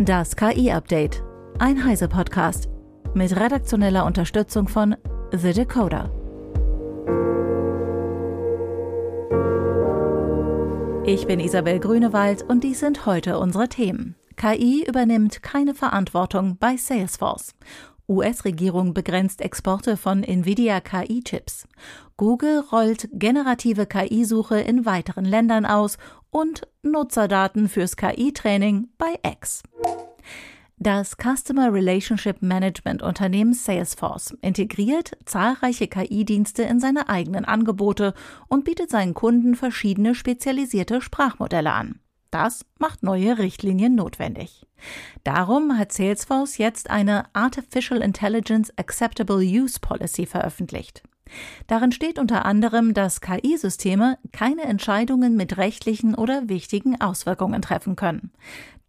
Das KI-Update. Ein Heise-Podcast. Mit redaktioneller Unterstützung von The Decoder. Ich bin Isabel Grünewald und dies sind heute unsere Themen. KI übernimmt keine Verantwortung bei Salesforce. US-Regierung begrenzt Exporte von Nvidia KI-Chips. Google rollt generative KI-Suche in weiteren Ländern aus und Nutzerdaten fürs KI-Training bei X. Das Customer Relationship Management Unternehmen Salesforce integriert zahlreiche KI-Dienste in seine eigenen Angebote und bietet seinen Kunden verschiedene spezialisierte Sprachmodelle an. Das macht neue Richtlinien notwendig. Darum hat Salesforce jetzt eine Artificial Intelligence Acceptable Use Policy veröffentlicht. Darin steht unter anderem, dass KI-Systeme keine Entscheidungen mit rechtlichen oder wichtigen Auswirkungen treffen können.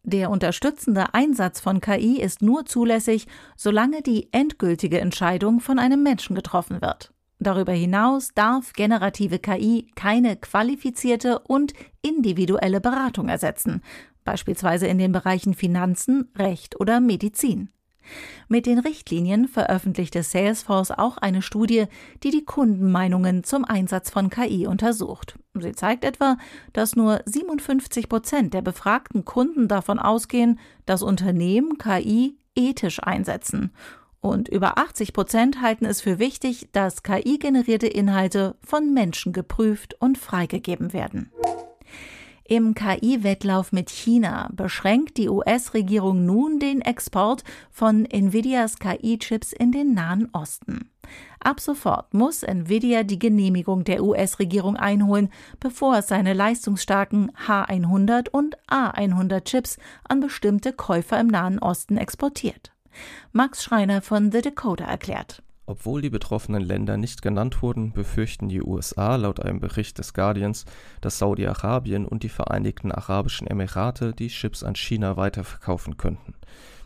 Der unterstützende Einsatz von KI ist nur zulässig, solange die endgültige Entscheidung von einem Menschen getroffen wird. Darüber hinaus darf generative KI keine qualifizierte und individuelle Beratung ersetzen, beispielsweise in den Bereichen Finanzen, Recht oder Medizin. Mit den Richtlinien veröffentlichte Salesforce auch eine Studie, die die Kundenmeinungen zum Einsatz von KI untersucht. Sie zeigt etwa, dass nur 57 Prozent der befragten Kunden davon ausgehen, dass Unternehmen KI ethisch einsetzen. Und über 80 Prozent halten es für wichtig, dass KI-generierte Inhalte von Menschen geprüft und freigegeben werden. Im KI-Wettlauf mit China beschränkt die US-Regierung nun den Export von Nvidias KI-Chips in den Nahen Osten. Ab sofort muss Nvidia die Genehmigung der US-Regierung einholen, bevor es seine leistungsstarken H100 und A100 Chips an bestimmte Käufer im Nahen Osten exportiert. Max Schreiner von The Decoder erklärt. Obwohl die betroffenen Länder nicht genannt wurden, befürchten die USA laut einem Bericht des Guardians, dass Saudi-Arabien und die Vereinigten Arabischen Emirate die Chips an China weiterverkaufen könnten.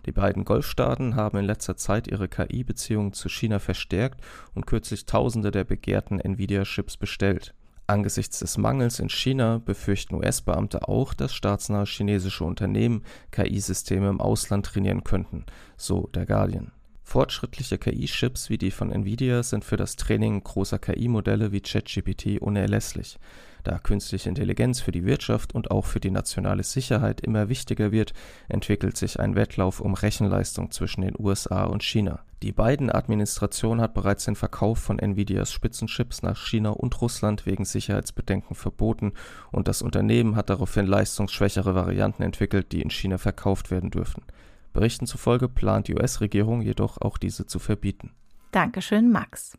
Die beiden Golfstaaten haben in letzter Zeit ihre KI-Beziehungen zu China verstärkt und kürzlich Tausende der begehrten Nvidia-Chips bestellt. Angesichts des Mangels in China befürchten US-Beamte auch, dass staatsnahe chinesische Unternehmen KI-Systeme im Ausland trainieren könnten, so der Guardian. Fortschrittliche KI-Chips wie die von Nvidia sind für das Training großer KI-Modelle wie ChatGPT unerlässlich. Da künstliche Intelligenz für die Wirtschaft und auch für die nationale Sicherheit immer wichtiger wird, entwickelt sich ein Wettlauf um Rechenleistung zwischen den USA und China. Die beiden Administration hat bereits den Verkauf von Nvidias Spitzenchips nach China und Russland wegen Sicherheitsbedenken verboten und das Unternehmen hat daraufhin leistungsschwächere Varianten entwickelt, die in China verkauft werden dürfen. Berichten zufolge plant die US-Regierung jedoch auch diese zu verbieten. Dankeschön, Max.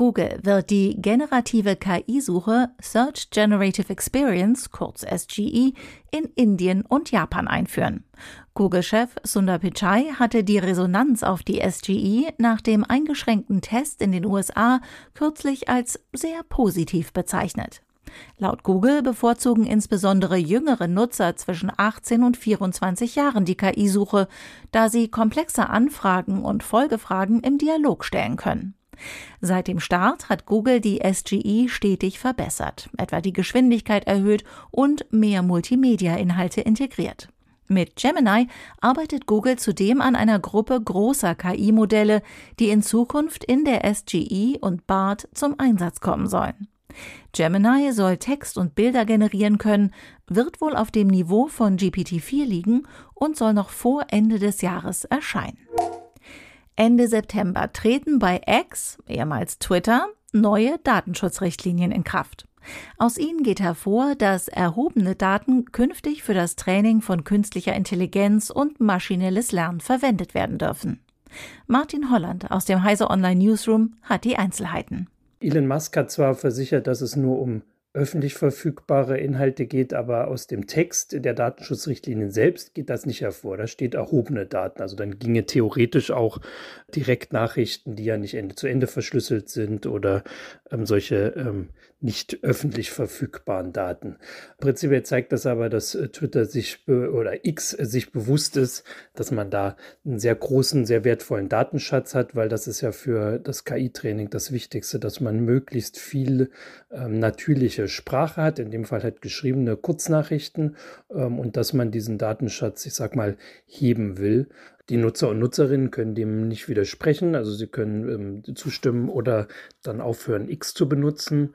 Google wird die generative KI-Suche Search Generative Experience, kurz SGE, in Indien und Japan einführen. Google-Chef Sundar Pichai hatte die Resonanz auf die SGE nach dem eingeschränkten Test in den USA kürzlich als sehr positiv bezeichnet. Laut Google bevorzugen insbesondere jüngere Nutzer zwischen 18 und 24 Jahren die KI-Suche, da sie komplexe Anfragen und Folgefragen im Dialog stellen können. Seit dem Start hat Google die SGE stetig verbessert, etwa die Geschwindigkeit erhöht und mehr Multimedia-Inhalte integriert. Mit Gemini arbeitet Google zudem an einer Gruppe großer KI-Modelle, die in Zukunft in der SGE und BART zum Einsatz kommen sollen. Gemini soll Text und Bilder generieren können, wird wohl auf dem Niveau von GPT-4 liegen und soll noch vor Ende des Jahres erscheinen. Ende September treten bei X, ehemals Twitter, neue Datenschutzrichtlinien in Kraft. Aus ihnen geht hervor, dass erhobene Daten künftig für das Training von künstlicher Intelligenz und maschinelles Lernen verwendet werden dürfen. Martin Holland aus dem Heise Online Newsroom hat die Einzelheiten. Elon Musk hat zwar versichert, dass es nur um öffentlich verfügbare Inhalte geht, aber aus dem Text der Datenschutzrichtlinien selbst geht das nicht hervor. Da steht erhobene Daten. Also dann ginge theoretisch auch Direktnachrichten, die ja nicht Ende zu Ende verschlüsselt sind oder ähm, solche ähm, nicht öffentlich verfügbaren Daten. Prinzipiell zeigt das aber, dass äh, Twitter sich oder X sich bewusst ist, dass man da einen sehr großen, sehr wertvollen Datenschatz hat, weil das ist ja für das KI-Training das Wichtigste, dass man möglichst viel ähm, natürliche Sprache hat, in dem Fall halt geschriebene Kurznachrichten ähm, und dass man diesen Datenschatz, ich sag mal, heben will. Die Nutzer und Nutzerinnen können dem nicht widersprechen, also sie können ähm, zustimmen oder dann aufhören, X zu benutzen.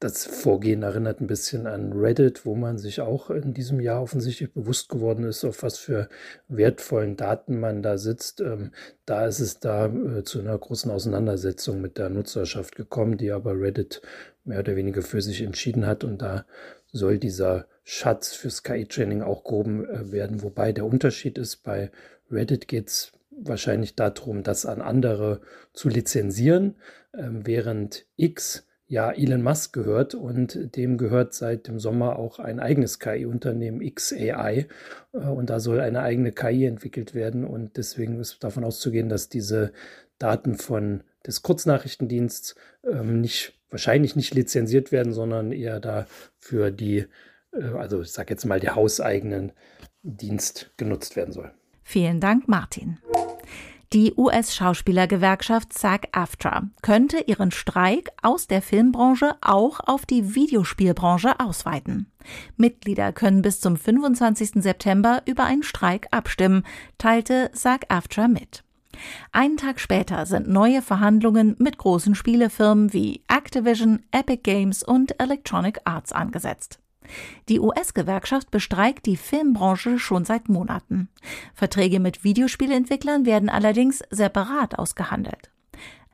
Das Vorgehen erinnert ein bisschen an Reddit, wo man sich auch in diesem Jahr offensichtlich bewusst geworden ist, auf was für wertvollen Daten man da sitzt. Ähm, da ist es da äh, zu einer großen Auseinandersetzung mit der Nutzerschaft gekommen, die aber Reddit mehr oder weniger für sich entschieden hat. Und da soll dieser Schatz fürs KI-Training auch gehoben äh, werden. Wobei der Unterschied ist, bei Reddit geht es wahrscheinlich darum, das an andere zu lizenzieren, äh, während X ja Elon Musk gehört und dem gehört seit dem Sommer auch ein eigenes KI-Unternehmen XAI äh, und da soll eine eigene KI entwickelt werden und deswegen ist davon auszugehen, dass diese Daten von des Kurznachrichtendiensts ähm, nicht wahrscheinlich nicht lizenziert werden, sondern eher da für die, äh, also ich sage jetzt mal, die hauseigenen Dienst genutzt werden soll. Vielen Dank, Martin. Die US-Schauspielergewerkschaft SAG-AFTRA könnte ihren Streik aus der Filmbranche auch auf die Videospielbranche ausweiten. Mitglieder können bis zum 25. September über einen Streik abstimmen, teilte SAG-AFTRA mit. Einen Tag später sind neue Verhandlungen mit großen Spielefirmen wie Activision, Epic Games und Electronic Arts angesetzt. Die US-Gewerkschaft bestreikt die Filmbranche schon seit Monaten. Verträge mit Videospielentwicklern werden allerdings separat ausgehandelt.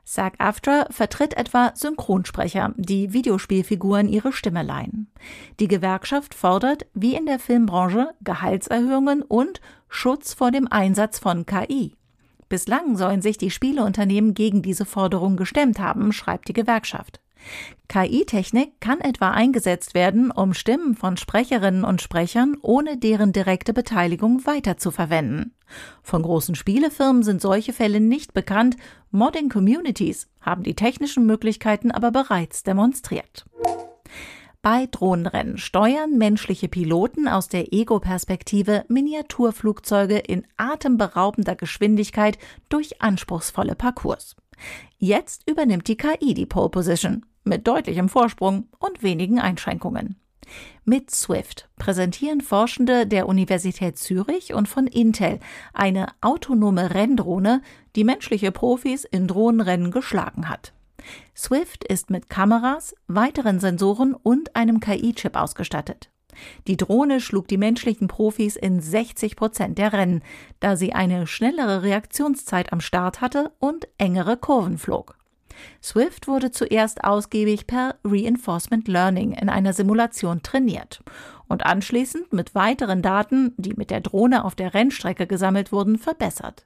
SAG-AFTRA vertritt etwa Synchronsprecher, die Videospielfiguren ihre Stimme leihen. Die Gewerkschaft fordert, wie in der Filmbranche, Gehaltserhöhungen und Schutz vor dem Einsatz von KI. Bislang sollen sich die Spieleunternehmen gegen diese Forderung gestemmt haben, schreibt die Gewerkschaft. KI-Technik kann etwa eingesetzt werden, um Stimmen von Sprecherinnen und Sprechern ohne deren direkte Beteiligung weiterzuverwenden. Von großen Spielefirmen sind solche Fälle nicht bekannt, Modding Communities haben die technischen Möglichkeiten aber bereits demonstriert. Bei Drohnenrennen steuern menschliche Piloten aus der Ego-Perspektive Miniaturflugzeuge in atemberaubender Geschwindigkeit durch anspruchsvolle Parcours. Jetzt übernimmt die KI die Pole Position mit deutlichem Vorsprung und wenigen Einschränkungen. Mit Swift präsentieren Forschende der Universität Zürich und von Intel eine autonome Renndrohne, die menschliche Profis in Drohnenrennen geschlagen hat. Swift ist mit Kameras, weiteren Sensoren und einem KI-Chip ausgestattet. Die Drohne schlug die menschlichen Profis in 60 Prozent der Rennen, da sie eine schnellere Reaktionszeit am Start hatte und engere Kurven flog. Swift wurde zuerst ausgiebig per Reinforcement Learning in einer Simulation trainiert und anschließend mit weiteren Daten, die mit der Drohne auf der Rennstrecke gesammelt wurden, verbessert.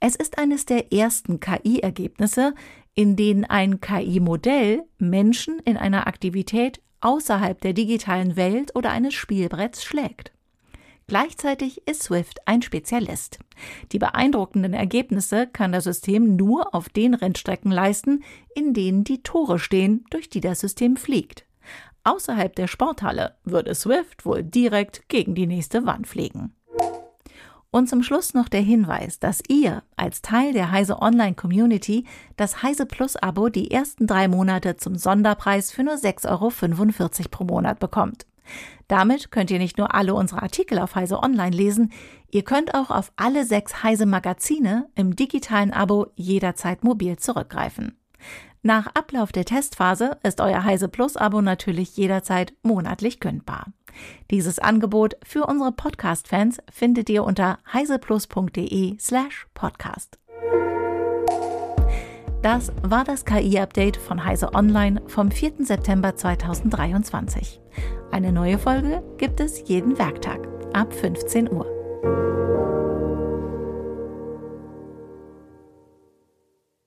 Es ist eines der ersten KI-Ergebnisse, in denen ein KI-Modell Menschen in einer Aktivität außerhalb der digitalen Welt oder eines Spielbretts schlägt. Gleichzeitig ist Swift ein Spezialist. Die beeindruckenden Ergebnisse kann das System nur auf den Rennstrecken leisten, in denen die Tore stehen, durch die das System fliegt. Außerhalb der Sporthalle würde Swift wohl direkt gegen die nächste Wand fliegen. Und zum Schluss noch der Hinweis, dass ihr als Teil der Heise Online Community das Heise Plus Abo die ersten drei Monate zum Sonderpreis für nur 6,45 Euro pro Monat bekommt. Damit könnt ihr nicht nur alle unsere Artikel auf Heise Online lesen, ihr könnt auch auf alle sechs Heise Magazine im digitalen Abo jederzeit mobil zurückgreifen. Nach Ablauf der Testphase ist euer Heise Plus Abo natürlich jederzeit monatlich kündbar. Dieses Angebot für unsere Podcast-Fans findet ihr unter heiseplus.de slash podcast. Das war das KI-Update von Heise Online vom 4. September 2023. Eine neue Folge gibt es jeden Werktag ab 15 Uhr.